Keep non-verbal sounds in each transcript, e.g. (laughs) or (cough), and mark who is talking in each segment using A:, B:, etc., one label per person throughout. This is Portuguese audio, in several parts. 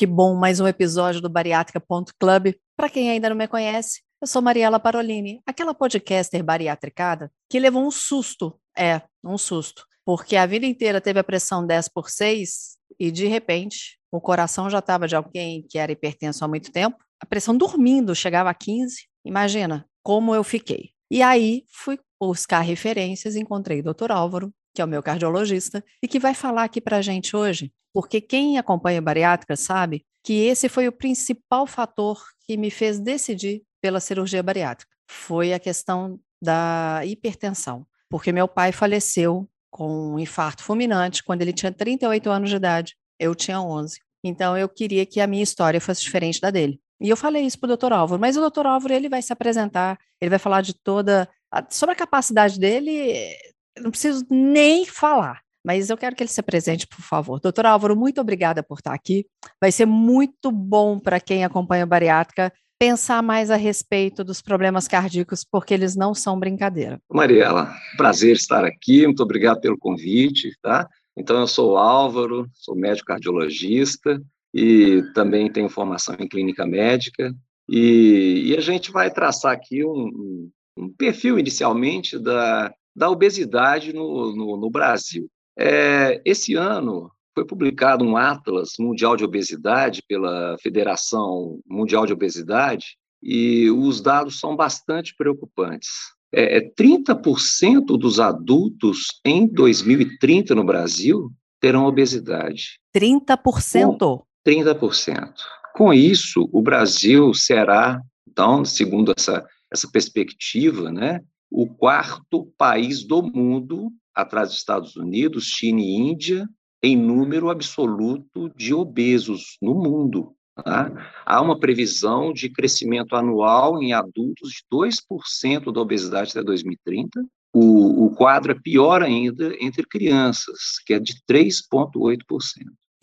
A: Que bom, mais um episódio do Bariátrica.club. Para quem ainda não me conhece, eu sou Mariela Parolini, aquela podcaster bariátricada que levou um susto, é, um susto, porque a vida inteira teve a pressão 10 por 6 e de repente o coração já estava de alguém que era hipertenso há muito tempo, a pressão dormindo chegava a 15. Imagina como eu fiquei. E aí fui buscar referências, encontrei o Dr. Álvaro, que é o meu cardiologista, e que vai falar aqui para a gente hoje porque quem acompanha bariátrica sabe que esse foi o principal fator que me fez decidir pela cirurgia bariátrica. Foi a questão da hipertensão, porque meu pai faleceu com um infarto fulminante quando ele tinha 38 anos de idade, eu tinha 11. Então eu queria que a minha história fosse diferente da dele. E eu falei isso para o doutor Álvaro, mas o doutor Álvaro ele vai se apresentar, ele vai falar de toda. Sobre a capacidade dele, não preciso nem falar. Mas eu quero que ele se apresente, por favor. Doutor Álvaro, muito obrigada por estar aqui. Vai ser muito bom para quem acompanha a bariátrica pensar mais a respeito dos problemas cardíacos, porque eles não são brincadeira.
B: Mariela, prazer estar aqui, muito obrigado pelo convite, tá? Então, eu sou o Álvaro, sou médico cardiologista e também tenho formação em clínica médica, e, e a gente vai traçar aqui um, um perfil, inicialmente, da, da obesidade no, no, no Brasil. É, esse ano foi publicado um Atlas Mundial de Obesidade pela Federação Mundial de Obesidade e os dados são bastante preocupantes. É, 30% é dos adultos em 2030 no Brasil terão obesidade.
A: 30%? Com
B: 30%. Com isso, o Brasil será, então, segundo essa, essa perspectiva, né, o quarto país do mundo atrás dos Estados Unidos, China e Índia, em número absoluto de obesos no mundo. Tá? Há uma previsão de crescimento anual em adultos de 2% da obesidade até 2030. O, o quadro é pior ainda entre crianças, que é de 3,8%,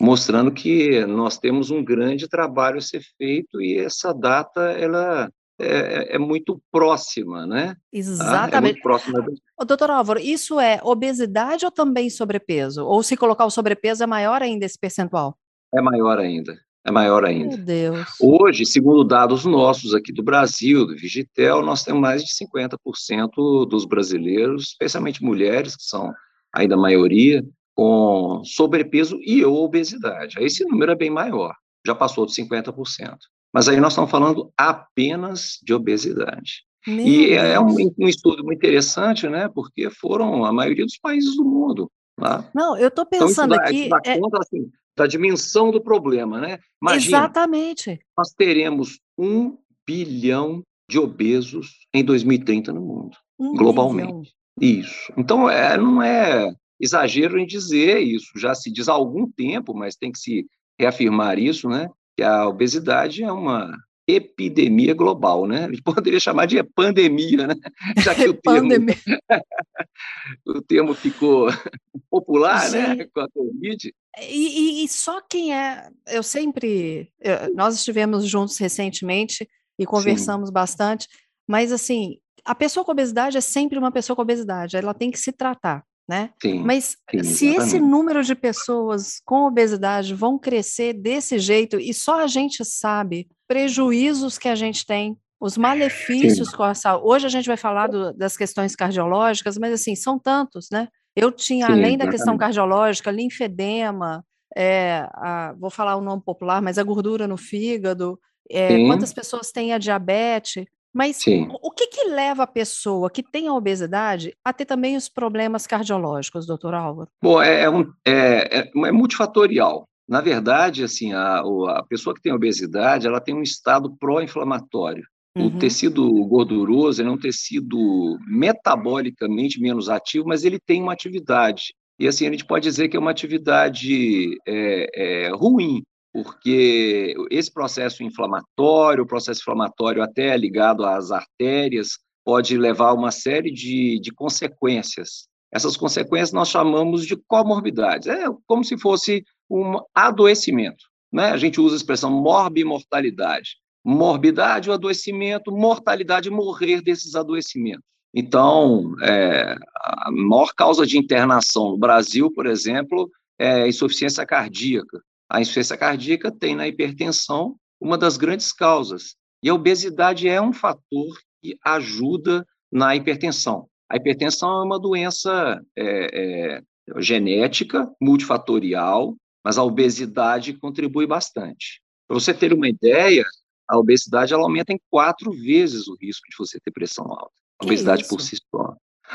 B: mostrando que nós temos um grande trabalho a ser feito e essa data ela é, é, muito próxima, né?
A: Exatamente. Ah, é muito próxima. Do... Doutor Álvaro, isso é obesidade ou também sobrepeso? Ou se colocar o sobrepeso é maior ainda esse percentual?
B: É maior ainda. É maior ainda.
A: Meu Deus.
B: Hoje, segundo dados nossos aqui do Brasil, do Vigitel, nós temos mais de 50% dos brasileiros, especialmente mulheres, que são ainda a maioria, com sobrepeso e obesidade. Esse número é bem maior, já passou de 50%. Mas aí nós estamos falando apenas de obesidade. Meu e Deus. é um, um, estudo muito interessante, né? Porque foram a maioria dos países do mundo. Tá?
A: Não, eu estou então, pensando então, aqui. Dá
B: é... conta, assim, da dimensão do problema, né?
A: Imagina, Exatamente.
B: Nós teremos um bilhão de obesos em 2030 no mundo, um globalmente. Bilhão. Isso. Então, é, não é exagero em dizer isso, já se diz há algum tempo, mas tem que se reafirmar isso, né? Que a obesidade é uma epidemia global, né? A gente (laughs) poderia chamar de pandemia, né? (laughs) Já que o termo, (laughs) o termo ficou popular, né? Sim. né? Com a Covid.
A: E, e, e, só quem é, eu sempre, eu, nós estivemos juntos recentemente e conversamos Sim. bastante, mas assim, a pessoa com obesidade é sempre uma pessoa com obesidade, ela tem que se tratar né? Sim, Mas sim, se esse número de pessoas com obesidade vão crescer desse jeito e só a gente sabe prejuízos que a gente tem, os malefícios sim. com a saúde. Hoje a gente vai falar do, das questões cardiológicas, mas assim, são tantos, né? Eu tinha, além da questão cardiológica, linfedema, é, a, vou falar o nome popular, mas a gordura no fígado, é, quantas pessoas têm a diabetes. Mas Sim. o que, que leva a pessoa que tem a obesidade a ter também os problemas cardiológicos, doutor Álvaro?
B: Bom, é, é, um, é, é, é multifatorial. Na verdade, assim, a, a pessoa que tem obesidade, ela tem um estado pró-inflamatório. Uhum. O tecido gorduroso é um tecido metabolicamente menos ativo, mas ele tem uma atividade. E assim, a gente pode dizer que é uma atividade é, é, ruim, porque esse processo inflamatório, o processo inflamatório até ligado às artérias, pode levar a uma série de, de consequências. Essas consequências nós chamamos de comorbidades. É como se fosse um adoecimento. Né? A gente usa a expressão morbimortalidade. Morbidade, o adoecimento, mortalidade, morrer desses adoecimentos. Então, é, a maior causa de internação no Brasil, por exemplo, é insuficiência cardíaca. A insuficiência cardíaca tem na hipertensão uma das grandes causas. E a obesidade é um fator que ajuda na hipertensão. A hipertensão é uma doença é, é, genética, multifatorial, mas a obesidade contribui bastante. Para você ter uma ideia, a obesidade ela aumenta em quatro vezes o risco de você ter pressão alta. A obesidade por si só.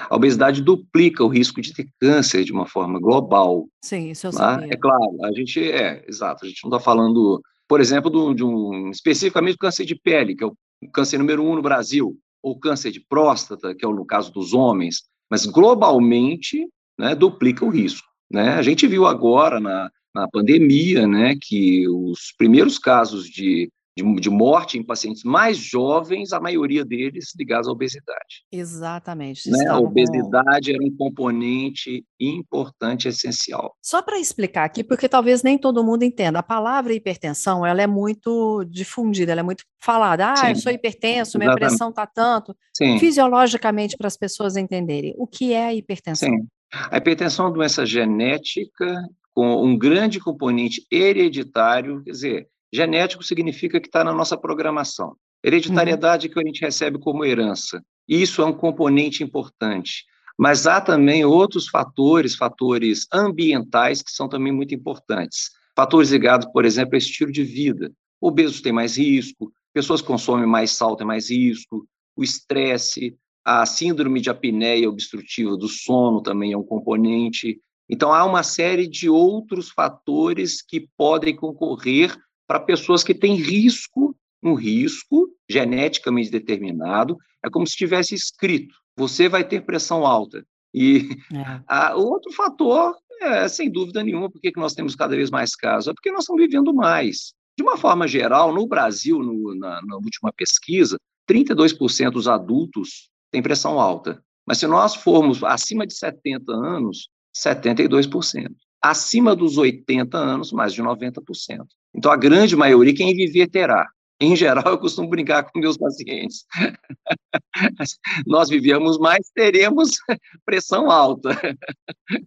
B: A obesidade duplica o risco de ter câncer de uma forma global.
A: Sim, isso eu né? sabia.
B: É claro, a gente é, exato, a gente não está falando, por exemplo, de um, de um, especificamente do câncer de pele, que é o câncer número um no Brasil, ou câncer de próstata, que é o no caso dos homens, mas globalmente né, duplica o risco. Né? A gente viu agora na, na pandemia né, que os primeiros casos de de, de, morte em pacientes mais jovens, a maioria deles ligados à obesidade.
A: Exatamente.
B: Né? A obesidade com... era um componente importante, essencial.
A: Só para explicar aqui, porque talvez nem todo mundo entenda, a palavra hipertensão ela é muito difundida, ela é muito falada. Ah, Sim. eu sou hipertenso, minha Exatamente. pressão está tanto. Sim. Fisiologicamente, para as pessoas entenderem, o que é a hipertensão? Sim.
B: A hipertensão é uma doença genética com um grande componente hereditário, quer dizer, Genético significa que está na nossa programação. Hereditariedade uhum. que a gente recebe como herança. Isso é um componente importante. Mas há também outros fatores, fatores ambientais, que são também muito importantes. Fatores ligados, por exemplo, ao estilo de vida. Obesos têm mais risco, pessoas que consomem mais sal têm mais risco, o estresse, a síndrome de apneia obstrutiva do sono também é um componente. Então, há uma série de outros fatores que podem concorrer para pessoas que têm risco, um risco geneticamente determinado, é como se tivesse escrito: você vai ter pressão alta. E é. (laughs) a, outro fator, é, sem dúvida nenhuma, por que nós temos cada vez mais casos? É porque nós estamos vivendo mais. De uma forma geral, no Brasil, no, na, na última pesquisa, 32% dos adultos têm pressão alta. Mas se nós formos acima de 70 anos, 72% acima dos 80 anos, mais de 90%. Então, a grande maioria, quem viver terá. Em geral, eu costumo brincar com meus pacientes. (laughs) Nós vivemos mais, teremos (laughs) pressão alta.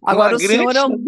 A: Agora, o senhor, é um,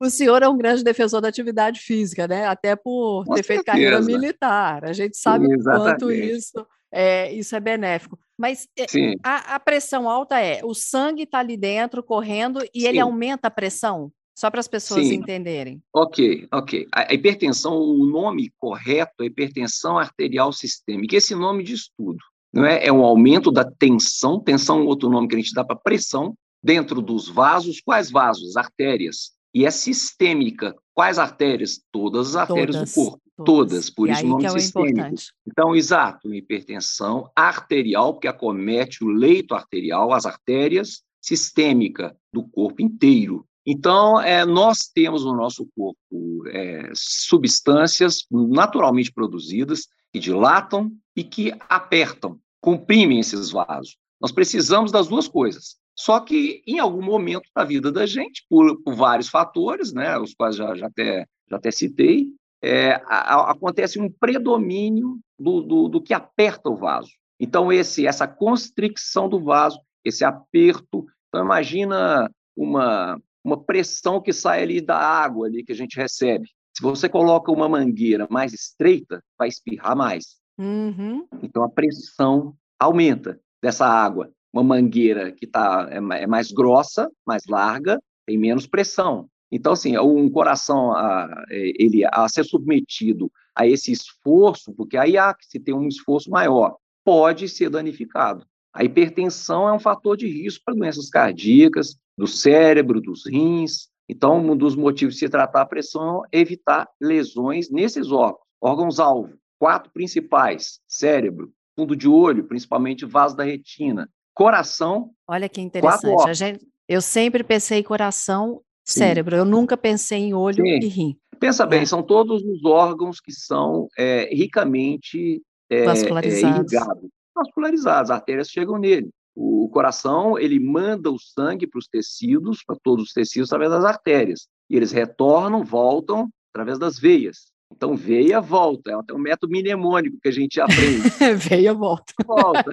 A: o senhor é um grande defensor da atividade física, né? Até por com ter certeza. feito carreira militar. A gente sabe o quanto isso é, isso é benéfico. Mas é, a, a, pressão alta é o sangue está ali dentro, correndo, e Sim. ele aumenta a pressão? Só para as pessoas Sim. entenderem.
B: Ok, ok. A hipertensão, o nome correto é hipertensão arterial sistêmica. Esse nome diz tudo. Não é? é um aumento da tensão, tensão é outro nome que a gente dá para pressão, dentro dos vasos. Quais vasos? Artérias. E é sistêmica. Quais artérias? Todas as artérias todas, do corpo. Todas. todas. Por e isso o nome é sistêmico. Importante. Então, exato, hipertensão arterial, porque acomete o leito arterial, as artérias, sistêmica do corpo inteiro. Então, é, nós temos no nosso corpo é, substâncias naturalmente produzidas que dilatam e que apertam, comprimem esses vasos. Nós precisamos das duas coisas. Só que, em algum momento da vida da gente, por, por vários fatores, né, os quais já, já, até, já até citei, é, a, a, acontece um predomínio do, do, do que aperta o vaso. Então, esse, essa constricção do vaso, esse aperto. Então, imagina uma, uma pressão que sai ali da água ali que a gente recebe. Se você coloca uma mangueira mais estreita, vai espirrar mais. Uhum. Então a pressão aumenta dessa água. Uma mangueira que tá, é, é mais grossa, mais larga, tem menos pressão. Então, assim, um coração a, ele a ser submetido a esse esforço, porque aí há que se tem um esforço maior, pode ser danificado. A hipertensão é um fator de risco para doenças cardíacas, do cérebro, dos rins. Então, um dos motivos de se tratar a pressão é evitar lesões nesses órgãos, órgãos-alvo. Quatro principais: cérebro, fundo de olho, principalmente vaso da retina, coração.
A: Olha que interessante. Gente, eu sempre pensei em coração, Sim. cérebro. Eu nunca pensei em olho Sim. e rim.
B: Pensa bem, é. são todos os órgãos que são é, ricamente é, vascularizados. irrigados, vascularizados, as artérias chegam nele. O coração, ele manda o sangue para os tecidos, para todos os tecidos, através das artérias. E eles retornam, voltam através das veias. Então, veia, volta. É um método mnemônico que a gente aprende. (laughs)
A: veia, volta.
B: Volta.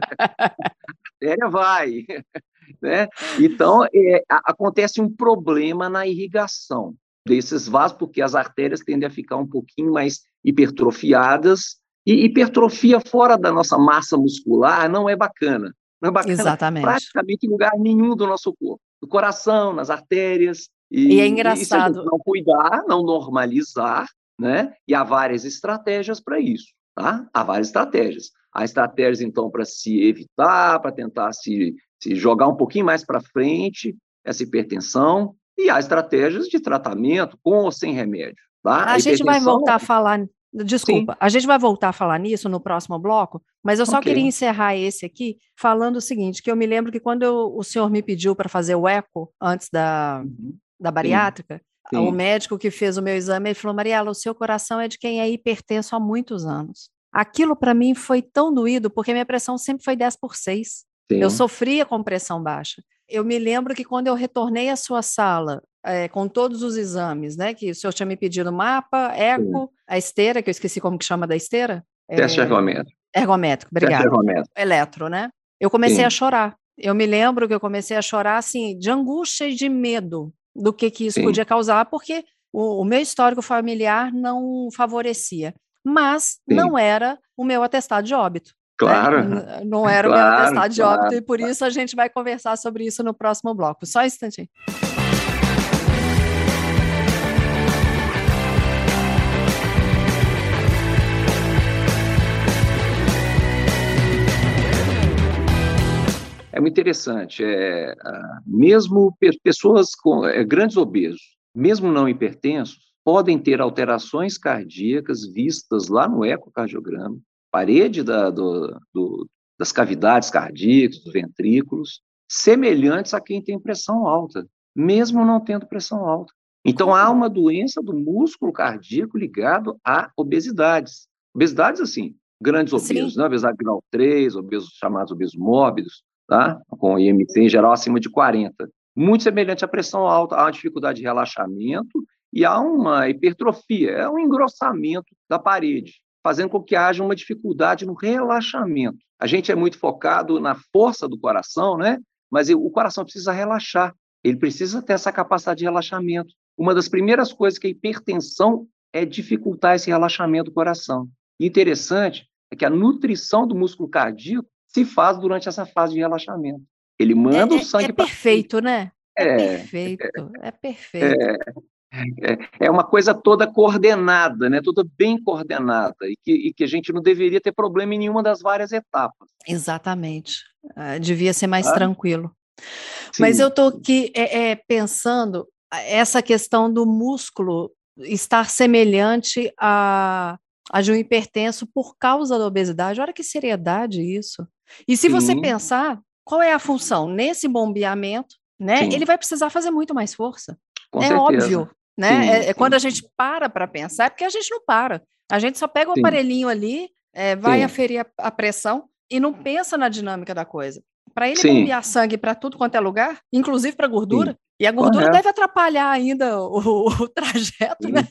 B: artéria vai. Né? Então, é, acontece um problema na irrigação desses vasos, porque as artérias tendem a ficar um pouquinho mais hipertrofiadas, e hipertrofia fora da nossa massa muscular não é bacana. Não é bacana
A: Exatamente.
B: praticamente em lugar nenhum do nosso corpo. No coração, nas artérias. E,
A: e é engraçado.
B: E não cuidar, não normalizar, né? E há várias estratégias para isso, tá? Há várias estratégias. Há estratégias, então, para se evitar, para tentar se, se jogar um pouquinho mais para frente essa hipertensão, e há estratégias de tratamento com ou sem remédio. Tá?
A: A, a gente vai voltar a falar. Desculpa, Sim. a gente vai voltar a falar nisso no próximo bloco, mas eu só okay. queria encerrar esse aqui falando o seguinte: que eu me lembro que quando eu, o senhor me pediu para fazer o eco antes da, uhum. da bariátrica, Sim. o médico que fez o meu exame, ele falou: Mariela, o seu coração é de quem é hipertenso há muitos anos. Aquilo para mim foi tão doído, porque minha pressão sempre foi 10 por 6. Sim. Eu sofria com pressão baixa. Eu me lembro que quando eu retornei à sua sala, é, com todos os exames, né? Que o senhor tinha me pedido mapa, eco. A esteira, que eu esqueci como que chama da esteira.
B: Teste é, ergométrico.
A: Ergométrico, obrigado. Ergométrico. Eletro, né? Eu comecei Sim. a chorar. Eu me lembro que eu comecei a chorar, assim, de angústia e de medo do que, que isso Sim. podia causar, porque o, o, meu histórico familiar não favorecia. Mas não era o meu atestado de óbito.
B: Claro.
A: Né? Não (laughs) era claro, o meu atestado de claro, óbito, e por claro. isso a gente vai conversar sobre isso no próximo bloco. Só um instantinho.
B: Muito interessante. É, mesmo pessoas com é, grandes obesos, mesmo não hipertensos, podem ter alterações cardíacas vistas lá no ecocardiograma, parede da, do, do, das cavidades cardíacas, dos ventrículos, semelhantes a quem tem pressão alta, mesmo não tendo pressão alta. Então, há uma doença do músculo cardíaco ligado a obesidades. Obesidades, assim, grandes obesos, né? obesidade grau 3, obesos chamados obesos mórbidos, tá? com IMC em geral acima de 40. Muito semelhante à pressão alta, há dificuldade de relaxamento e há uma hipertrofia, é um engrossamento da parede fazendo com que haja uma dificuldade no relaxamento. A gente é muito focado na força do coração, né? Mas o coração precisa relaxar, ele precisa ter essa capacidade de relaxamento. Uma das primeiras coisas que a hipertensão é dificultar esse relaxamento do coração. E interessante é que a nutrição do músculo cardíaco se faz durante essa fase de relaxamento. Ele manda
A: é,
B: o é, sangue
A: é, é perfeito, né? É, é perfeito, é, é perfeito. É,
B: é, é uma coisa toda coordenada, né? toda bem coordenada, e que, e que a gente não deveria ter problema em nenhuma das várias etapas.
A: Exatamente. Uh, devia ser mais ah? tranquilo. Sim. Mas eu estou aqui é, é, pensando essa questão do músculo estar semelhante a, a de um hipertenso por causa da obesidade. Olha que seriedade isso. E se Sim. você pensar, qual é a função? Nesse bombeamento, né? Sim. Ele vai precisar fazer muito mais força. Com é certeza. óbvio. Né? Sim, é, é quando a gente para para pensar, é porque a gente não para. A gente só pega o aparelhinho ali, é, vai aferir a, a, pressão e não pensa na dinâmica da coisa. Para ele sim. bombear sangue para tudo quanto é lugar, inclusive para gordura, e a gordura deve atrapalhar ainda o, o trajeto, né?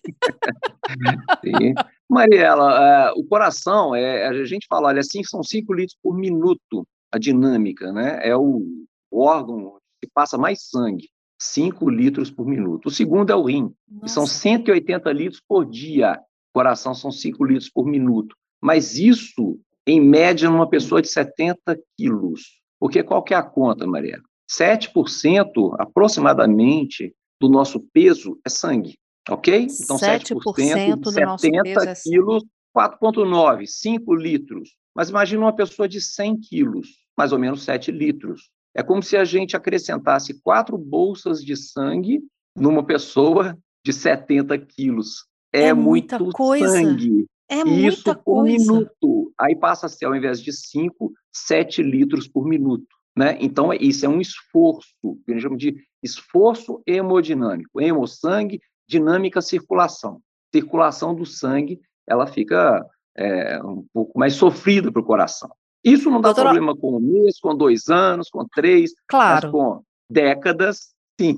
B: Sim. Mariela, uh, o coração, é, a gente fala, olha, assim, são 5 litros por minuto a dinâmica, né? É o órgão que passa mais sangue. 5 litros por minuto. O segundo é o rim, que são 180 litros por dia. O coração são 5 litros por minuto. Mas isso, em média, numa pessoa de 70 quilos. Porque qual que é a conta, Maria? 7% aproximadamente do nosso peso é sangue, ok?
A: Então, 7%, 7% de 70
B: é quilos, 4,9, 5 litros. Mas imagine uma pessoa de 100 quilos, mais ou menos 7 litros. É como se a gente acrescentasse quatro bolsas de sangue numa pessoa de 70 quilos. É, é muito coisa. sangue.
A: É Isso
B: por
A: coisa.
B: minuto. Aí passa a ser, ao invés de 5, 7 litros por minuto. Né? Então, isso é um esforço, que a gente chama de esforço hemodinâmico. Hemo, sangue, dinâmica, circulação. circulação do sangue ela fica é, um pouco mais sofrida para o coração. Isso não dá Doutora... problema com um mês, com dois anos, com três,
A: claro.
B: mas com décadas, sim.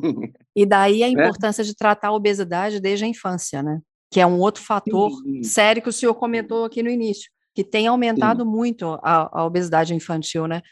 A: E daí a (laughs) né? importância é? de tratar a obesidade desde a infância, né? Que é um outro fator sim. sério que o senhor comentou aqui no início, que tem aumentado sim. muito a, a obesidade infantil, né?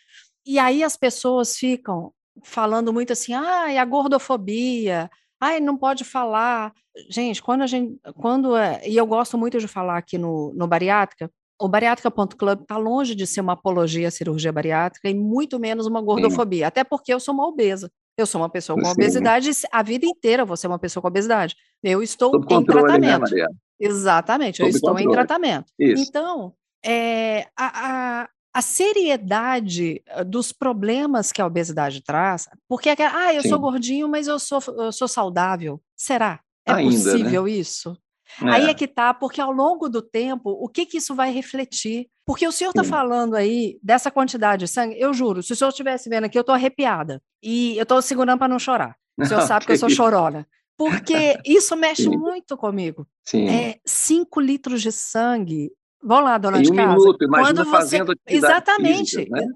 A: E aí as pessoas ficam falando muito assim, ah, e a gordofobia, ai, não pode falar. Gente, quando a gente, quando é, e eu gosto muito de falar aqui no, no Bariátrica, o Bariátrica.club está longe de ser uma apologia à cirurgia bariátrica e muito menos uma gordofobia, Sim. até porque eu sou uma obesa. Eu sou uma pessoa com Sim. obesidade, a vida inteira vou ser uma pessoa com obesidade. Eu estou Sob em controle, né, tratamento. Né, Exatamente, Sob eu estou controle. em tratamento. Isso. Então, é, a, a, a seriedade eh, dos problemas que a obesidade traz, porque é que, ah, eu Sim. sou gordinho, mas eu sou, eu sou saudável. Será? É Ainda, né? possível né? isso? É. Aí é que tá, porque ao longo do tempo, o que que isso vai refletir? Porque o senhor está falando aí dessa quantidade de sangue, eu juro, se o senhor estivesse vendo aqui, eu estou arrepiada. E eu estou segurando para não chorar. O senhor (laughs) sabe que eu sou chorona. Porque isso mexe Sim. muito comigo. Sim. É, cinco litros de sangue Vão lá, dona em de
B: um
A: casa.
B: minuto, imagina Quando fazendo você...
A: Exatamente.
B: Física, né?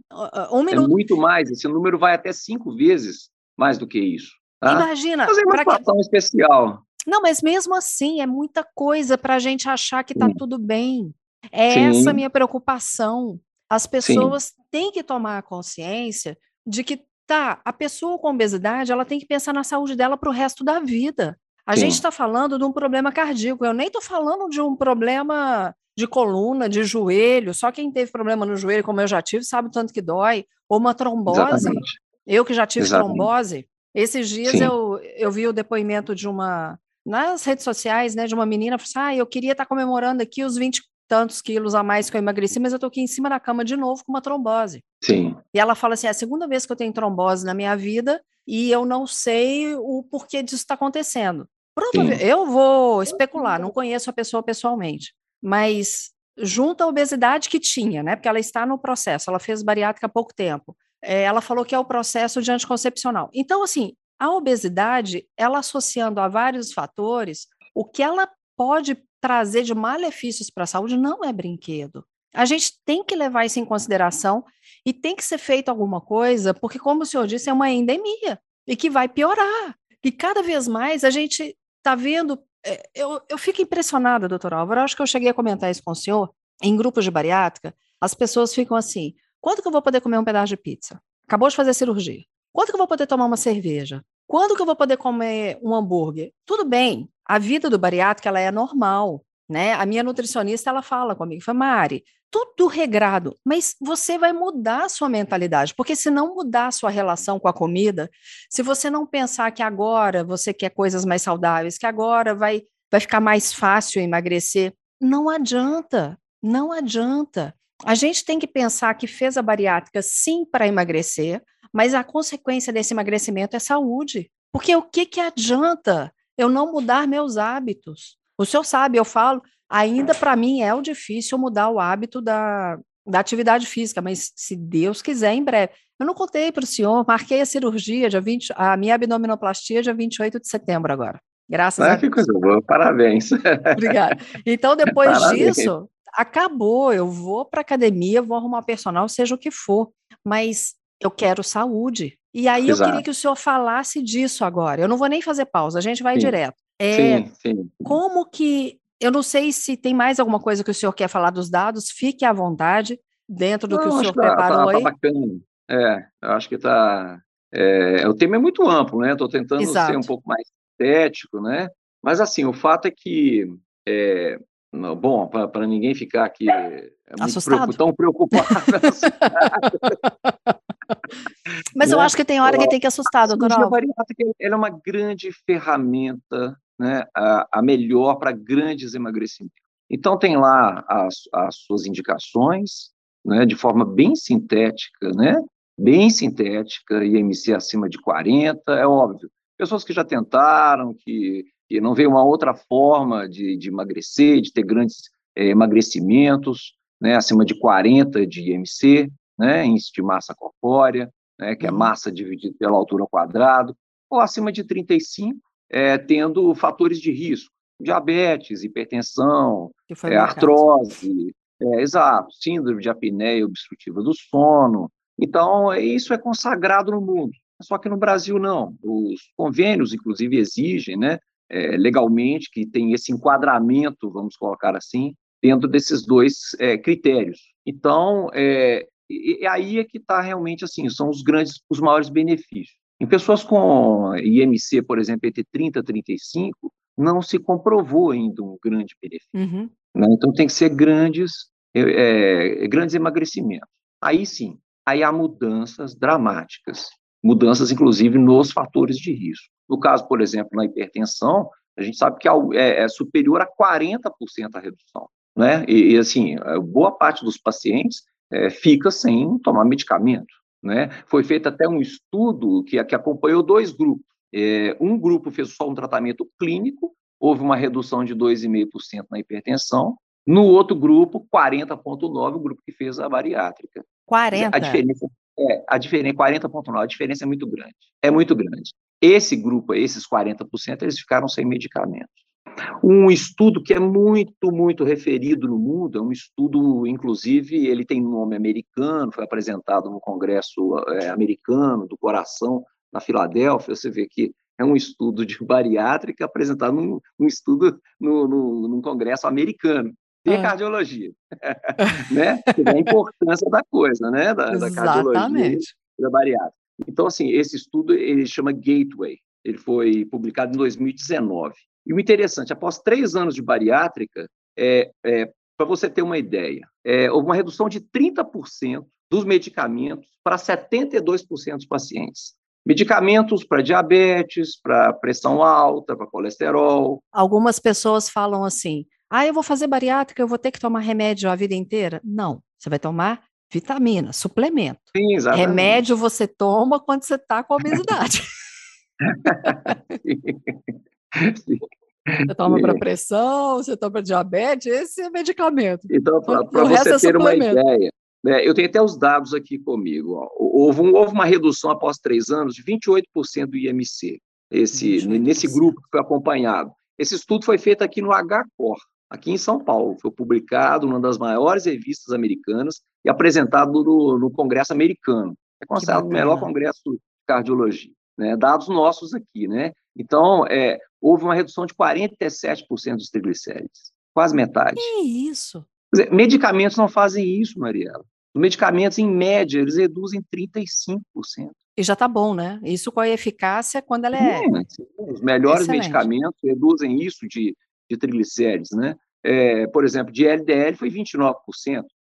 A: Um minuto.
B: É muito mais, esse número vai até cinco vezes mais do que isso. Tá?
A: Imagina.
B: Fazer uma situação que... especial.
A: Não, mas mesmo assim, é muita coisa para a gente achar que está tudo bem. É Sim. essa a minha preocupação. As pessoas Sim. têm que tomar consciência de que, tá, a pessoa com obesidade, ela tem que pensar na saúde dela para o resto da vida. A Sim. gente está falando de um problema cardíaco, eu nem estou falando de um problema de coluna, de joelho. Só quem teve problema no joelho, como eu já tive, sabe o tanto que dói. Ou uma trombose. Exatamente. Eu que já tive Exatamente. trombose. Esses dias eu, eu vi o depoimento de uma. Nas redes sociais, né, de uma menina, falou assim, ah, eu queria estar tá comemorando aqui os 20 tantos quilos a mais que eu emagreci, mas eu tô aqui em cima da cama de novo com uma trombose.
B: Sim.
A: E ela fala assim: é a segunda vez que eu tenho trombose na minha vida e eu não sei o porquê disso está acontecendo. eu vou especular, não conheço a pessoa pessoalmente, mas junto à obesidade que tinha, né? Porque ela está no processo, ela fez bariátrica há pouco tempo. É, ela falou que é o processo de anticoncepcional. Então, assim, a obesidade, ela associando a vários fatores, o que ela pode trazer de malefícios para a saúde não é brinquedo. A gente tem que levar isso em consideração e tem que ser feito alguma coisa, porque, como o senhor disse, é uma endemia e que vai piorar. E cada vez mais a gente está vendo eu, eu fico impressionada, doutor Álvaro, acho que eu cheguei a comentar isso com o senhor, em grupos de bariátrica, as pessoas ficam assim, quando que eu vou poder comer um pedaço de pizza? Acabou de fazer cirurgia. Quando que eu vou poder tomar uma cerveja? Quando que eu vou poder comer um hambúrguer? Tudo bem, a vida do bariátrico ela é normal, né? A minha nutricionista ela fala comigo, fala, Mari, tudo regrado, mas você vai mudar a sua mentalidade, porque se não mudar a sua relação com a comida, se você não pensar que agora você quer coisas mais saudáveis, que agora vai, vai ficar mais fácil emagrecer, não adianta, não adianta. A gente tem que pensar que fez a bariátrica sim para emagrecer, mas a consequência desse emagrecimento é saúde. Porque o que, que adianta eu não mudar meus hábitos? O senhor sabe, eu falo, ainda para mim é o difícil mudar o hábito da, da atividade física, mas se Deus quiser, em breve. Eu não contei para o senhor, marquei a cirurgia, dia 20, a minha abdominoplastia, dia 28 de setembro agora. Graças ah, a Deus.
B: Que coisa boa, parabéns.
A: Obrigada. (laughs) Então, depois parabéns. disso, acabou. Eu vou para academia, vou arrumar personal, seja o que for, mas eu quero saúde. E aí Exato. eu queria que o senhor falasse disso agora. Eu não vou nem fazer pausa, a gente vai sim. direto. É, sim, sim. Como que. Eu não sei se tem mais alguma coisa que o senhor quer falar dos dados, fique à vontade, dentro do não, que o senhor tá, preparou tá, tá, aí. Tá bacana.
B: É, eu acho que está. É, o tema é muito amplo, né? Estou tentando Exato. ser um pouco mais estético, né? Mas, assim, o fato é que. É, bom, para ninguém ficar aqui é,
A: Assustado.
B: tão preocupado. (laughs)
A: Mas eu né? acho que tem hora que tem que assustar, doutor A
B: bariátrica é uma grande ferramenta, né, a, a melhor para grandes emagrecimentos. Então, tem lá as, as suas indicações, né, de forma bem sintética, né, bem sintética, IMC acima de 40, é óbvio. Pessoas que já tentaram, que, que não veio uma outra forma de, de emagrecer, de ter grandes é, emagrecimentos, né, acima de 40 de IMC, né, índice de massa corpórea, né, que é uhum. massa dividido pela altura ao quadrado, ou acima de 35, é, tendo fatores de risco, diabetes, hipertensão, é, artrose, é, exato, síndrome de apneia obstrutiva do sono. Então, isso é consagrado no mundo. Só que no Brasil não. Os convênios, inclusive, exigem, né, é, legalmente, que tem esse enquadramento, vamos colocar assim, dentro desses dois é, critérios. Então, é, e, aí é que está realmente assim, são os grandes, os maiores benefícios. Em pessoas com IMC, por exemplo, entre 30 e 35, não se comprovou ainda um grande benefício. Uhum. Né? Então, tem que ser grandes, é, é, grandes emagrecimentos. Aí sim, aí há mudanças dramáticas, mudanças, inclusive, nos fatores de risco. No caso, por exemplo, na hipertensão, a gente sabe que é, é superior a 40% a redução. Né? E, e, assim, boa parte dos pacientes é, fica sem tomar medicamento. Né? Foi feito até um estudo que, que acompanhou dois grupos. É, um grupo fez só um tratamento clínico, houve uma redução de 2,5% na hipertensão. No outro grupo, 40,9%, o grupo que fez a bariátrica.
A: 40%?
B: A diferença é, a diferença, 40,9%, a diferença é muito grande. É muito grande. Esse grupo, esses 40%, eles ficaram sem medicamentos. Um estudo que é muito, muito referido no mundo, é um estudo, inclusive, ele tem nome americano, foi apresentado no Congresso é, Americano do Coração, na Filadélfia, você vê que é um estudo de bariátrica apresentado num, num estudo no, no, num congresso americano de é. cardiologia, (laughs) né? É a importância da coisa, né? Da, da cardiologia da bariátrica. Então, assim, esse estudo ele chama Gateway. Ele foi publicado em 2019. E o interessante, após três anos de bariátrica, é, é para você ter uma ideia, é, houve uma redução de 30% dos medicamentos para 72% dos pacientes. Medicamentos para diabetes, para pressão alta, para colesterol.
A: Algumas pessoas falam assim: ah, eu vou fazer bariátrica, eu vou ter que tomar remédio a vida inteira. Não, você vai tomar vitamina, suplemento.
B: Sim, exatamente.
A: Remédio você toma quando você está com obesidade. (laughs) Você (laughs) toma para pressão, você toma para diabetes, esse é medicamento.
B: Então, para você é ter uma ideia, né, eu tenho até os dados aqui comigo. Ó. Houve, um, houve, uma redução após três anos de 28% do IMC, esse, nesse grupo que foi acompanhado. Esse estudo foi feito aqui no HCOR, aqui em São Paulo. Foi publicado numa das maiores revistas americanas e apresentado no, no Congresso americano. É considerado o melhor congresso de cardiologia. Né? Dados nossos aqui, né? Então, é, houve uma redução de 47% dos triglicérides, quase metade.
A: Que isso?
B: Dizer, medicamentos não fazem isso, Mariela. Os medicamentos, em média, eles reduzem 35%.
A: E já está bom, né? Isso com a eficácia quando ela é.
B: Os melhores excelente. medicamentos reduzem isso de, de triglicérides, né? É, por exemplo, de LDL foi 29%.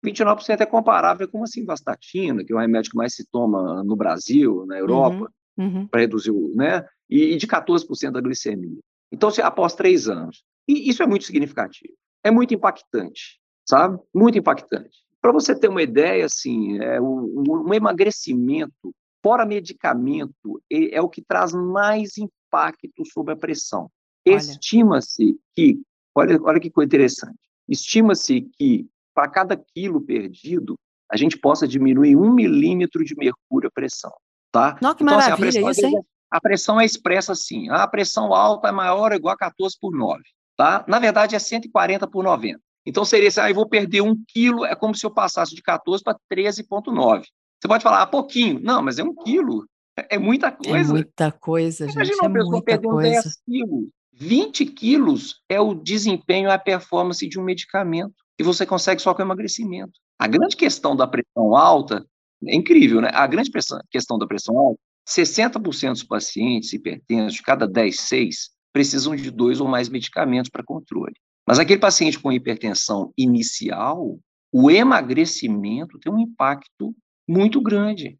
B: 29% é comparável com a simvastatina, que é o remédio que mais se toma no Brasil, na Europa, uhum, uhum. para reduzir o, né? E, de 14% da glicemia. Então, se, após três anos. E isso é muito significativo. É muito impactante, sabe? Muito impactante. Para você ter uma ideia, assim, é, um, um emagrecimento fora medicamento é, é o que traz mais impacto sobre a pressão. Estima-se que, olha, olha que coisa interessante, estima-se que para cada quilo perdido, a gente possa diminuir um milímetro de mercúrio a pressão. Tá?
A: Não, que então, maravilha assim, a, pressão, isso, hein?
B: A pressão é expressa assim, a pressão alta é maior ou igual a 14 por 9. Tá? Na verdade, é 140 por 90. Então, seria assim, ah, eu vou perder um quilo, é como se eu passasse de 14 para 13,9. Você pode falar, ah, pouquinho. Não, mas é um quilo. É, é muita coisa.
A: É muita coisa, gente. Imagina uma é pessoa perdendo 10
B: quilos. 20 quilos é o desempenho, a performance de um medicamento que você consegue só com emagrecimento. A grande questão da pressão alta é incrível, né? A grande pressão, questão da pressão alta, 60% dos pacientes hipertensos, de cada 10, 6, precisam de dois ou mais medicamentos para controle. Mas aquele paciente com hipertensão inicial, o emagrecimento tem um impacto muito grande.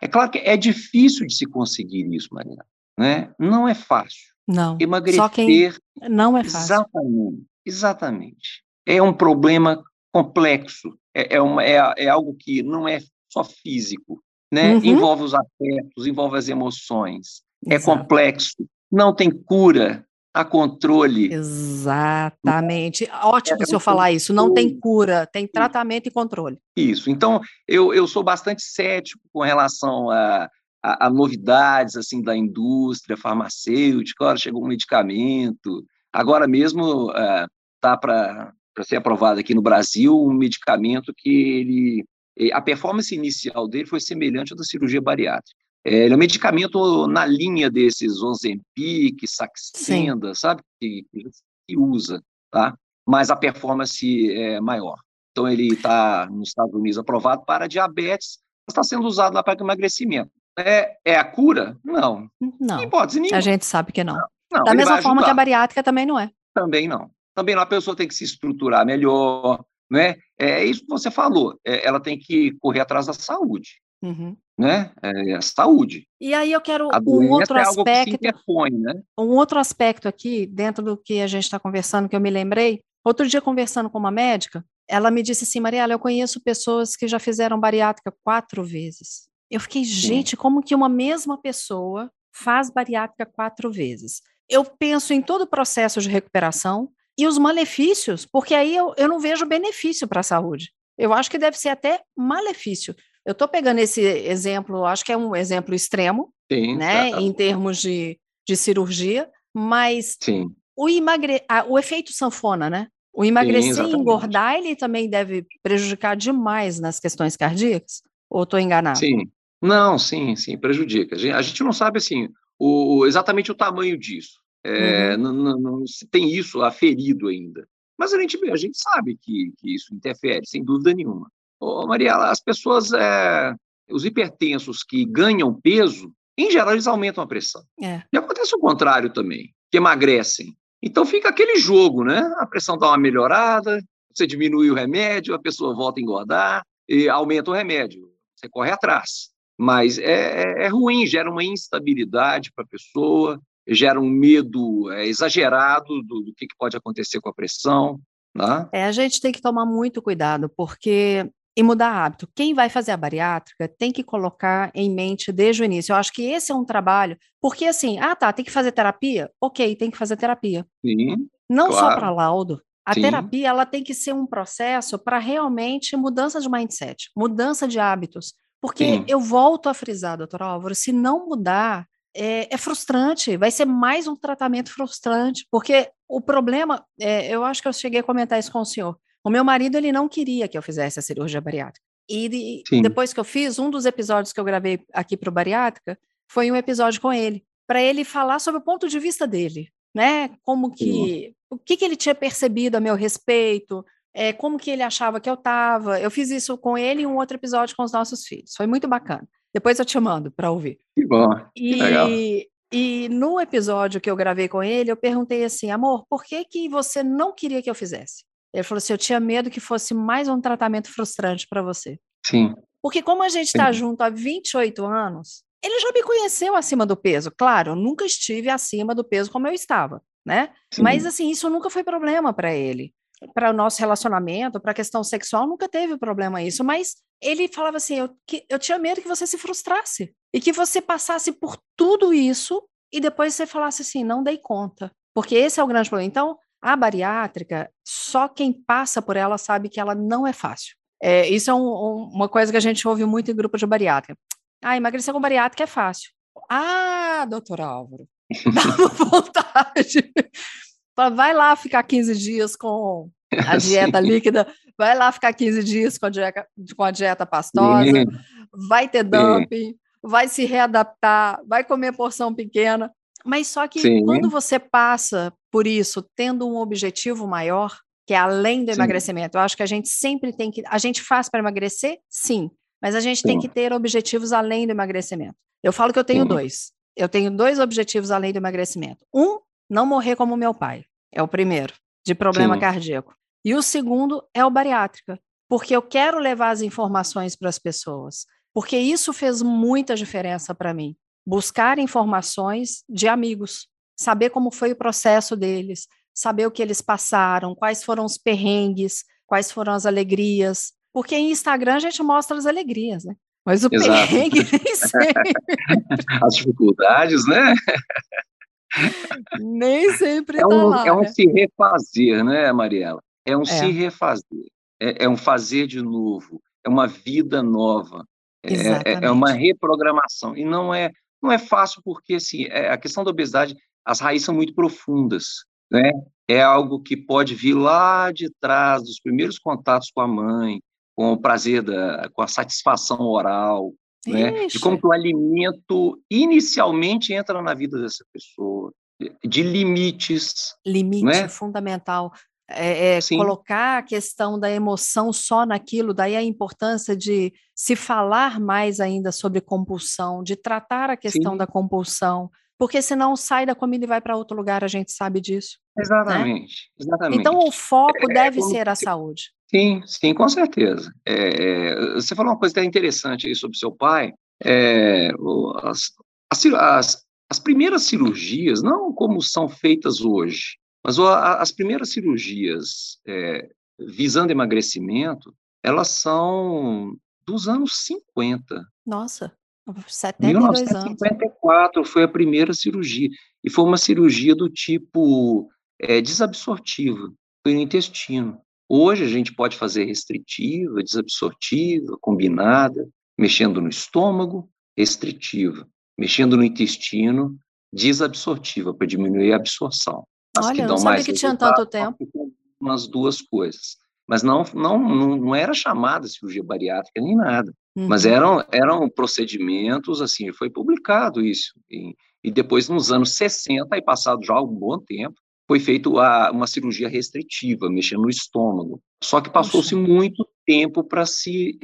B: É claro que é difícil de se conseguir isso, Marina. Né? Não é fácil.
A: Não.
B: Emagrecer.
A: Só quem não é fácil.
B: Exatamente. Exatamente. É um problema complexo. É, é, uma, é, é algo que não é só físico. Né? Uhum. Envolve os afetos, envolve as emoções. É Exato. É complexo. Não tem cura a controle.
A: Exatamente. Ótimo é, o senhor falar isso. Não tem cura, tem tratamento e controle.
B: Isso. Então, eu, eu sou bastante cético com relação a, a, a novidades assim da indústria farmacêutica. Olha, chegou um medicamento. Agora mesmo está é, para ser aprovado aqui no Brasil um medicamento que ele, a performance inicial dele foi semelhante à da cirurgia bariátrica. É, ele é um medicamento na linha desses Ozempic, Saxenda, Sim. sabe? Que, que usa, tá? Mas a performance é maior. Então, ele está nos Estados Unidos aprovado para diabetes, está sendo usado lá para emagrecimento. É, é a cura? Não.
A: Não.
B: Em hipótese nenhuma.
A: A gente sabe que não. não, da mesma forma que a bariátrica também não é.
B: Também não. Também não. A pessoa tem que se estruturar melhor, né? É isso que você falou. É, ela tem que correr atrás da saúde. Uhum. Né? É a saúde.
A: E aí eu quero um outro
B: é
A: aspecto.
B: Né?
A: Um outro aspecto aqui, dentro do que a gente está conversando, que eu me lembrei. Outro dia, conversando com uma médica, ela me disse assim, Mariela, eu conheço pessoas que já fizeram bariátrica quatro vezes. Eu fiquei, gente, Sim. como que uma mesma pessoa faz bariátrica quatro vezes? Eu penso em todo o processo de recuperação e os malefícios, porque aí eu, eu não vejo benefício para a saúde. Eu acho que deve ser até malefício. Eu estou pegando esse exemplo, acho que é um exemplo extremo, Sim, né, tá. em termos de, de cirurgia, mas
B: Sim.
A: O, emagre... Ah, o efeito sanfona, né? O emagrecer Sim, e engordar, ele também deve prejudicar demais nas questões cardíacas? Ou estou enganado?
B: Sim. Não, sim, sim, prejudica. A gente não sabe, assim, o, exatamente o tamanho disso. É, uhum. não, não, não, se tem isso aferido ainda. Mas a gente, a gente sabe que, que isso interfere, sem dúvida nenhuma. Ô, Mariela, as pessoas, é, os hipertensos que ganham peso, em geral, eles aumentam a pressão. É. E acontece o contrário também, que emagrecem. Então fica aquele jogo, né? A pressão dá uma melhorada, você diminui o remédio, a pessoa volta a engordar, e aumenta o remédio. Você corre atrás. Mas é, é, é ruim, gera uma instabilidade para a pessoa, gera um medo é, exagerado do, do que, que, pode acontecer com a pressão. Né?
A: É, a gente tem que tomar muito cuidado, porque e mudar hábito. Quem vai fazer a bariátrica tem que colocar em mente desde o início. Eu acho que esse é um trabalho, porque assim, ah tá, tem que fazer terapia? Ok, tem que fazer terapia.
B: Sim,
A: Não claro. só para laudo. A Sim. terapia ela tem que ser um processo para realmente mudança de mindset, mudança de hábitos. Porque Sim. eu volto a frisar, doutor Álvaro, se não mudar, é, é, frustrante, vai ser mais um tratamento frustrante, porque o problema, é, eu acho que eu cheguei a comentar isso com o senhor, o meu marido, ele não queria que eu fizesse a cirurgia bariátrica. E Sim. depois que eu fiz, um dos episódios que eu gravei aqui para o Bariátrica foi um episódio com ele, para ele falar sobre o ponto de vista dele, né? Como que, Sim. o que, que ele tinha percebido a meu respeito, é, como que ele achava que eu estava. Eu fiz isso com ele em um outro episódio com os nossos filhos. Foi muito bacana. Depois eu te mando para ouvir.
B: Que bom.
A: E,
B: que legal.
A: e no episódio que eu gravei com ele, eu perguntei assim, amor, por que, que você não queria que eu fizesse? Ele falou assim: eu tinha medo que fosse mais um tratamento frustrante para você.
B: Sim.
A: Porque, como a gente está junto há 28 anos, ele já me conheceu acima do peso. Claro, eu nunca estive acima do peso como eu estava, né? Sim. Mas, assim, isso nunca foi problema para ele. Para o nosso relacionamento, para a questão sexual, nunca teve problema isso. Mas ele falava assim: eu, que, eu tinha medo que você se frustrasse e que você passasse por tudo isso e depois você falasse assim: não dei conta. Porque esse é o grande problema. Então, a bariátrica, só quem passa por ela sabe que ela não é fácil. É, isso é um, um, uma coisa que a gente ouve muito em grupo de bariátrica. Ah, emagrecer com bariátrica é fácil. Ah, doutor Álvaro, (laughs) dá uma vontade. (laughs) Vai lá ficar 15 dias com a (laughs) dieta líquida, vai lá ficar 15 dias com a dieta, com a dieta pastosa, vai ter dumping, vai se readaptar, vai comer porção pequena. Mas só que Sim. quando você passa por isso, tendo um objetivo maior, que é além do sim. emagrecimento, eu acho que a gente sempre tem que. A gente faz para emagrecer? Sim. Mas a gente sim. tem que ter objetivos além do emagrecimento. Eu falo que eu tenho dois. Eu tenho dois objetivos além do emagrecimento. Um, não morrer como meu pai. É o primeiro, de problema cardíaco. E o segundo é o bariátrica, porque eu quero levar as informações para as pessoas. Porque isso fez muita diferença para mim buscar informações de amigos, saber como foi o processo deles, saber o que eles passaram, quais foram os perrengues, quais foram as alegrias. Porque em Instagram a gente mostra as alegrias, né? Mas o Exato. perrengue nem sempre. (laughs)
B: As dificuldades, né?
A: nem sempre é tá
B: um,
A: lá,
B: É um né? se refazer, né, Mariela? É um é. se refazer. É, é, um fazer de novo. É uma vida nova. É, é, é uma reprogramação. E não é não é fácil porque assim, é, a questão da obesidade, as raízes são muito profundas. né? É algo que pode vir lá de trás dos primeiros contatos com a mãe, com o prazer da, com a satisfação oral, né? De como o alimento inicialmente entra na vida dessa pessoa, de limites.
A: Limite né? fundamental. É, é colocar a questão da emoção só naquilo, daí a importância de se falar mais ainda sobre compulsão, de tratar a questão Sim. da compulsão, porque senão sai da comida e vai para outro lugar, a gente sabe disso.
B: Exatamente, né? exatamente.
A: Então o foco é, deve ser a saúde.
B: Sim, sim, com certeza. É, você falou uma coisa que é interessante aí sobre seu pai. É, as, as, as primeiras cirurgias, não como são feitas hoje, mas as primeiras cirurgias é, visando emagrecimento, elas são dos anos 50.
A: Nossa, 72
B: 1954 anos. foi a primeira cirurgia. E foi uma cirurgia do tipo é, desabsortiva, foi no intestino. Hoje a gente pode fazer restritiva, desabsortiva, combinada, mexendo no estômago, restritiva, mexendo no intestino, desabsortiva, para diminuir a absorção.
A: As Olha, que não sabia que tinha tanto tempo.
B: Umas duas coisas. Mas não, não, não, não era chamada cirurgia bariátrica nem nada. Uhum. Mas eram, eram procedimentos, assim, foi publicado isso. E, e depois, nos anos 60, aí passado já algum bom tempo, foi feita uma cirurgia restritiva, mexendo no estômago. Só que passou-se muito tempo para se,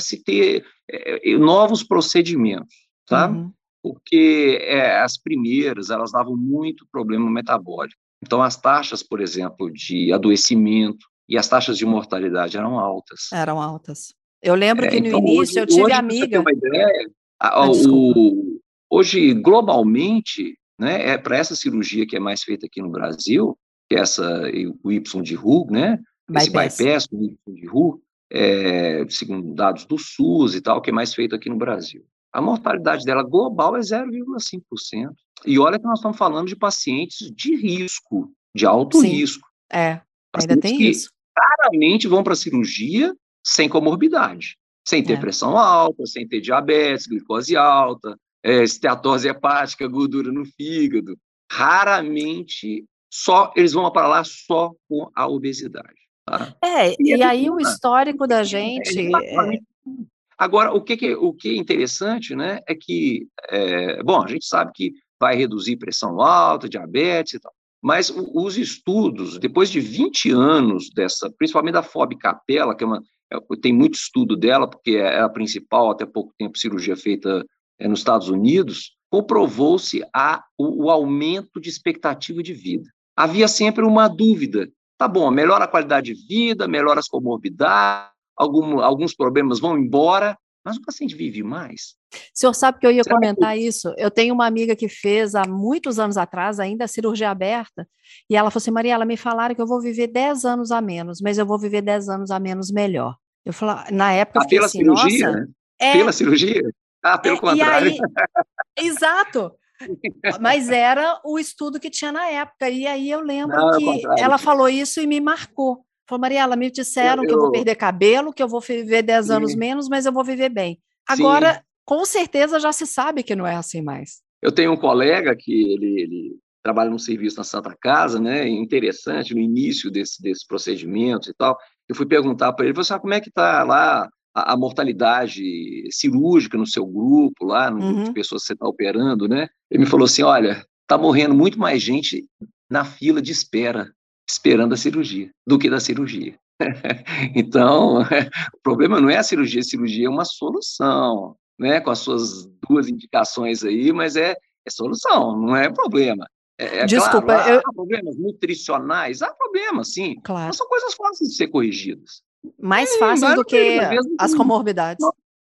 B: se ter é, novos procedimentos, tá? Uhum. Porque é, as primeiras, elas davam muito problema metabólico. Então, as taxas, por exemplo, de adoecimento e as taxas de mortalidade eram altas.
A: Eram altas. Eu lembro é, que no então, início hoje, eu tive hoje, amiga...
B: Uma ideia, ah, o, hoje, globalmente, né, é para essa cirurgia que é mais feita aqui no Brasil, que é essa, o Y de Ru, né, esse bypass, o Y de Ru, é, segundo dados do SUS e tal, que é mais feito aqui no Brasil. A mortalidade dela global é 0,5%. E olha que nós estamos falando de pacientes de risco, de alto Sim, risco.
A: É, ainda tem isso.
B: Claramente vão para a cirurgia sem comorbidade, sem ter é. pressão alta, sem ter diabetes, glicose alta, é, esteatose hepática, gordura no fígado. Raramente só eles vão para lá só com a obesidade. Tá?
A: É, e, e aí o histórico da gente. É...
B: Agora, o que, que, o que é interessante, né, é que, é, bom, a gente sabe que vai reduzir pressão alta, diabetes e tal, mas os estudos, depois de 20 anos dessa, principalmente da FOB Capella, que é uma, é, tem muito estudo dela, porque é a principal, até pouco tempo, cirurgia feita é, nos Estados Unidos, comprovou-se o, o aumento de expectativa de vida. Havia sempre uma dúvida. Tá bom, melhora a qualidade de vida, melhora as comorbidades, algum, alguns problemas vão embora, mas o paciente vive mais.
A: O senhor sabe que eu ia Será comentar que... isso? Eu tenho uma amiga que fez há muitos anos atrás, ainda cirurgia aberta, e ela falou assim: Maria, ela me falaram que eu vou viver 10 anos a menos, mas eu vou viver 10 anos a menos melhor. Eu falei, na época, eu
B: ah, pela
A: assim,
B: cirurgia, né? É, pela cirurgia? Ah, pelo é, contrário. Aí,
A: exato. Mas era o estudo que tinha na época. E aí eu lembro Não, que ela falou isso e me marcou. Falou, Mariela, me disseram eu, que eu vou perder cabelo, que eu vou viver 10 anos menos, mas eu vou viver bem. Agora, sim. com certeza já se sabe que não é assim mais.
B: Eu tenho um colega que ele, ele trabalha num serviço na Santa Casa, né? Interessante, no início desse, desses procedimentos e tal. Eu fui perguntar para ele, você sabe como é que está lá a, a, mortalidade cirúrgica no seu grupo, lá no uhum. grupo de uhum. pessoas que você está operando, né? Ele me falou assim, olha, está morrendo muito mais gente na fila de espera, esperando a cirurgia, do que da cirurgia. (laughs) então, o problema não é a cirurgia, a cirurgia é uma solução, né? Com as suas duas indicações aí, mas é, é solução, não é problema. É, é
A: Desculpa,
B: claro,
A: eu...
B: há problemas nutricionais, há problemas, sim, claro. mas são coisas fáceis de ser corrigidas.
A: Mais fáceis do que as comorbidades.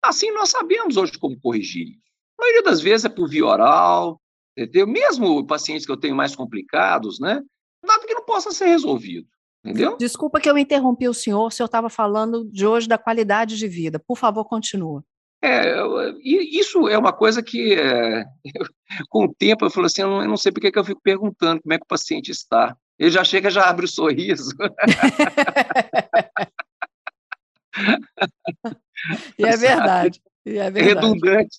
B: Assim, nós sabemos hoje como corrigir. A maioria das vezes é por via oral, entendeu? Mesmo pacientes que eu tenho mais complicados, né? Nada que possa ser resolvido, entendeu?
A: Desculpa que eu interrompi o senhor, o senhor estava falando de hoje da qualidade de vida. Por favor, continua.
B: É, isso é uma coisa que, é, (laughs) com o tempo, eu falo assim, eu não, eu não sei porque que eu fico perguntando como é que o paciente está. Ele já chega, já abre o sorriso. (laughs)
A: e é (laughs) verdade. E é, verdade.
B: é redundante.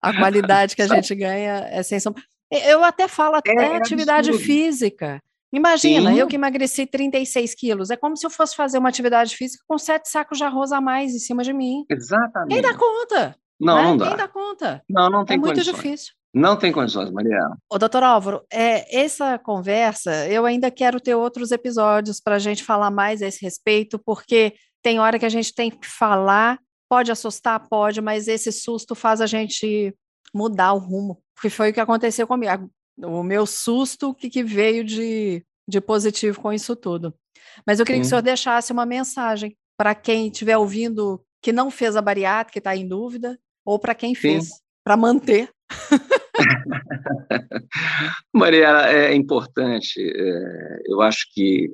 A: A qualidade que a gente ganha é sem sombra. Eu até falo até é, é atividade absurdo. física. Imagina, Sim. eu que emagreci 36 quilos, é como se eu fosse fazer uma atividade física com sete sacos de arroz a mais em cima de mim.
B: Exatamente.
A: Quem dá conta?
B: Não,
A: né?
B: não dá.
A: Quem dá conta?
B: Não, não tem
A: É muito
B: condições.
A: difícil.
B: Não tem condições, Mariana.
A: Ô, doutor Álvaro, é, essa conversa, eu ainda quero ter outros episódios para a gente falar mais a esse respeito, porque tem hora que a gente tem que falar, pode assustar, pode, mas esse susto faz a gente mudar o rumo, que foi o que aconteceu comigo. O meu susto, que, que veio de, de positivo com isso tudo. Mas eu queria Sim. que o senhor deixasse uma mensagem para quem estiver ouvindo que não fez a bariátrica, que está em dúvida, ou para quem fez, para manter. (laughs)
B: Maria, é importante. É, eu acho que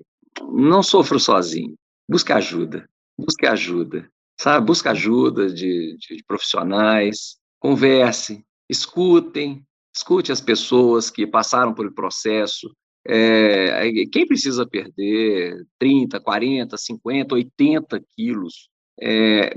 B: não sofro sozinho. Busque ajuda. Busque ajuda. Sabe? Busque ajuda de, de profissionais. Converse. Escutem. Escute as pessoas que passaram por o processo. É, quem precisa perder 30, 40, 50, 80 quilos, é,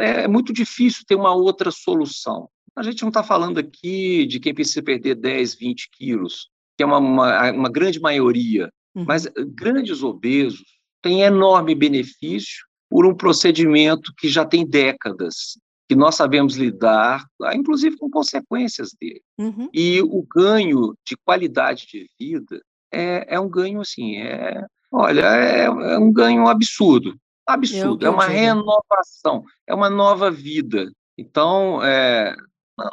B: é muito difícil ter uma outra solução. A gente não está falando aqui de quem precisa perder 10, 20 quilos, que é uma, uma, uma grande maioria, uhum. mas grandes obesos têm enorme benefício por um procedimento que já tem décadas, que nós sabemos lidar, inclusive com consequências dele. Uhum. E o ganho de qualidade de vida é, é um ganho assim, é, olha, é, é um ganho absurdo, absurdo, é uma renovação, é uma nova vida. Então, é,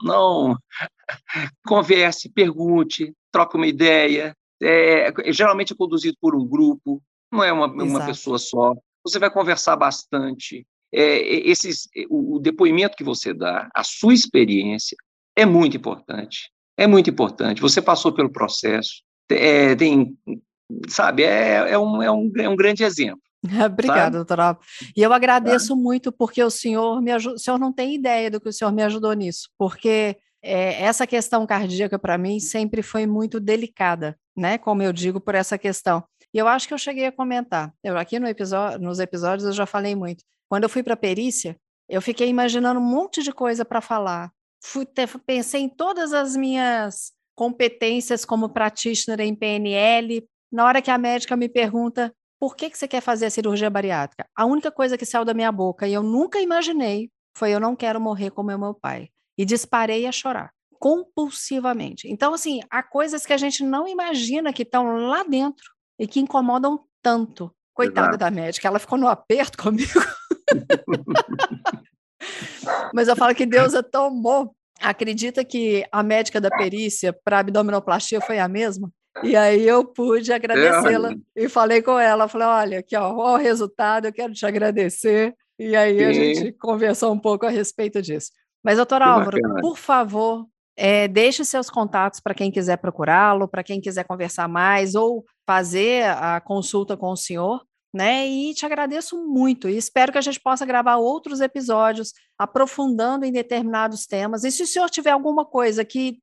B: não (laughs) converse, pergunte, troque uma ideia. É, geralmente é conduzido por um grupo, não é uma, uma pessoa só. Você vai conversar bastante. É, esses, o, o depoimento que você dá, a sua experiência, é muito importante. É muito importante. Você passou pelo processo, é, tem, sabe, é, é, um, é, um, é um grande exemplo. (laughs)
A: Obrigada, doutora. E eu agradeço muito porque o senhor me ajudou. O senhor não tem ideia do que o senhor me ajudou nisso, porque é, essa questão cardíaca para mim sempre foi muito delicada, né? Como eu digo por essa questão. E eu acho que eu cheguei a comentar. Eu aqui no episódio, nos episódios eu já falei muito. Quando eu fui para a perícia, eu fiquei imaginando um monte de coisa para falar. Fui, pensei em todas as minhas competências como practitioner em PNL. Na hora que a médica me pergunta por que, que você quer fazer a cirurgia bariátrica? A única coisa que saiu da minha boca e eu nunca imaginei foi eu não quero morrer como é meu pai. E disparei a chorar compulsivamente. Então, assim, há coisas que a gente não imagina que estão lá dentro e que incomodam tanto. Coitada Exato. da médica, ela ficou no aperto (laughs) comigo. Mas eu falo que Deus é tão bom. Acredita que a médica da perícia para abdominoplastia foi a mesma? E aí eu pude agradecê-la é, e falei com ela, falei, olha, aqui ó, ó, o resultado, eu quero te agradecer. E aí Sim. a gente conversou um pouco a respeito disso. Mas, doutor Álvaro, por favor, é, deixe seus contatos para quem quiser procurá-lo, para quem quiser conversar mais ou fazer a consulta com o senhor, né? E te agradeço muito e espero que a gente possa gravar outros episódios aprofundando em determinados temas. E se o senhor tiver alguma coisa que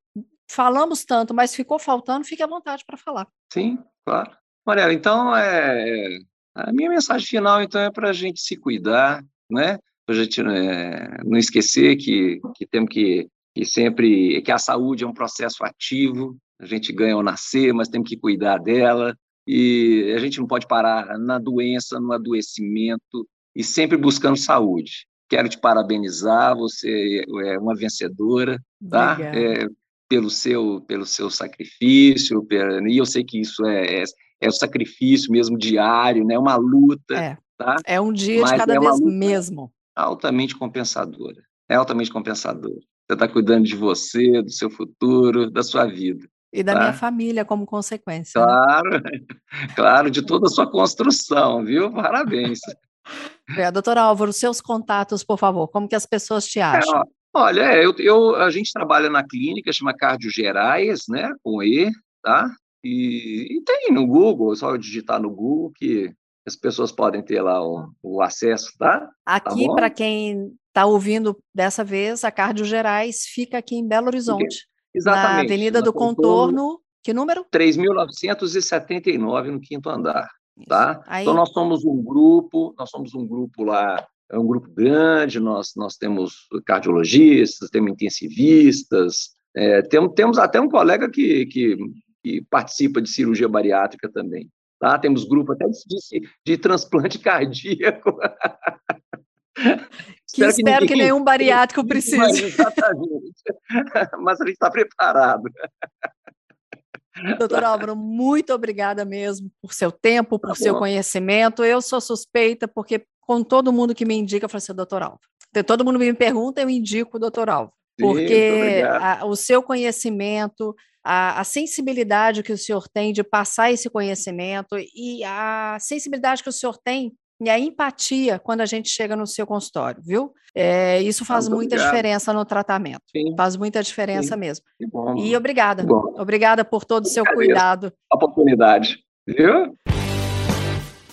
A: falamos tanto, mas ficou faltando, fique à vontade para falar.
B: Sim, claro. Mariela, então, é, a minha mensagem final então é para a gente se cuidar, né? Para a gente é, não esquecer que, que temos que, que sempre que a saúde é um processo ativo. A gente ganha ao nascer, mas temos que cuidar dela e a gente não pode parar na doença, no adoecimento e sempre buscando saúde. Quero te parabenizar, você é uma vencedora, tá? É, pelo seu pelo seu sacrifício e eu sei que isso é, é, é o sacrifício mesmo diário né? Uma luta
A: é,
B: tá?
A: É um dia Mas de cada é vez mesmo.
B: altamente compensadora é altamente compensadora. Você está cuidando de você do seu futuro da sua vida
A: e da tá? minha família como consequência
B: claro né? (laughs) claro de toda a sua (laughs) construção viu parabéns
A: é, doutor Álvaro, seus contatos, por favor, como que as pessoas te acham? É,
B: Olha, é, eu, eu, a gente trabalha na clínica, chama Cardio Gerais, né, com E, tá? E, e, tem no Google, é só digitar no Google que as pessoas podem ter lá o, o acesso, tá? tá
A: aqui, tá para quem está ouvindo dessa vez, a Cardio Gerais fica aqui em Belo Horizonte. Exatamente. Na Avenida do Contorno, Contorno, que número?
B: 3.979, no quinto andar, tá? Aí... Então, nós somos um grupo, nós somos um grupo lá é um grupo grande, nós, nós temos cardiologistas, temos intensivistas, É, tem, temos até um colega que, que, que, participa de cirurgia bariátrica também. Tá? Temos grupo até de, de transplante (laughs) cardíaco.
A: Que espero, espero que, ninguém, que, nenhum (laughs) bariátrico precise. Exatamente. (laughs)
B: Mas a gente está preparado.
A: Doutor (laughs) Álvaro, muito obrigada mesmo por seu tempo, por tá seu conhecimento. Eu sou suspeita, porque com todo mundo que me indica, eu falo assim, doutor Álvaro. Todo mundo me pergunta, eu indico o doutor Álvaro. Porque a, o seu conhecimento, a, a, sensibilidade que o senhor tem de passar esse conhecimento e a sensibilidade que o senhor tem e a empatia quando a gente chega no seu consultório, viu? É, isso faz Muito muita obrigado. diferença no tratamento. Sim. Faz muita diferença Sim. mesmo. Bom, e obrigada. Obrigada por todo o seu cuidado.
B: A oportunidade, viu?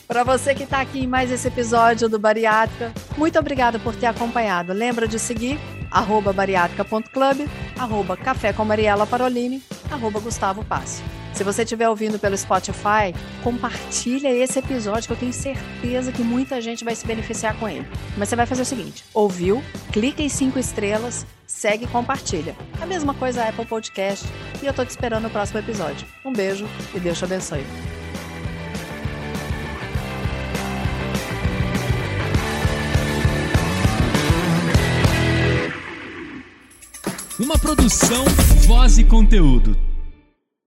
A: Para você que está aqui em mais esse episódio do Bariátrica, muito obrigada por ter acompanhado. Lembra de seguir arroba bariátrica.club, arroba café com Mariela Parolini, arroba Gustavo Passo. Se você estiver ouvindo pelo Spotify, compartilha esse episódio que eu tenho certeza que muita gente vai se beneficiar com ele. Mas você vai fazer o seguinte: ouviu, clica em cinco estrelas, segue e compartilha. A mesma coisa a Apple Podcast. E eu tô te esperando no próximo episódio. Um beijo e Deus te abençoe.
C: Uma produção, voz e conteúdo.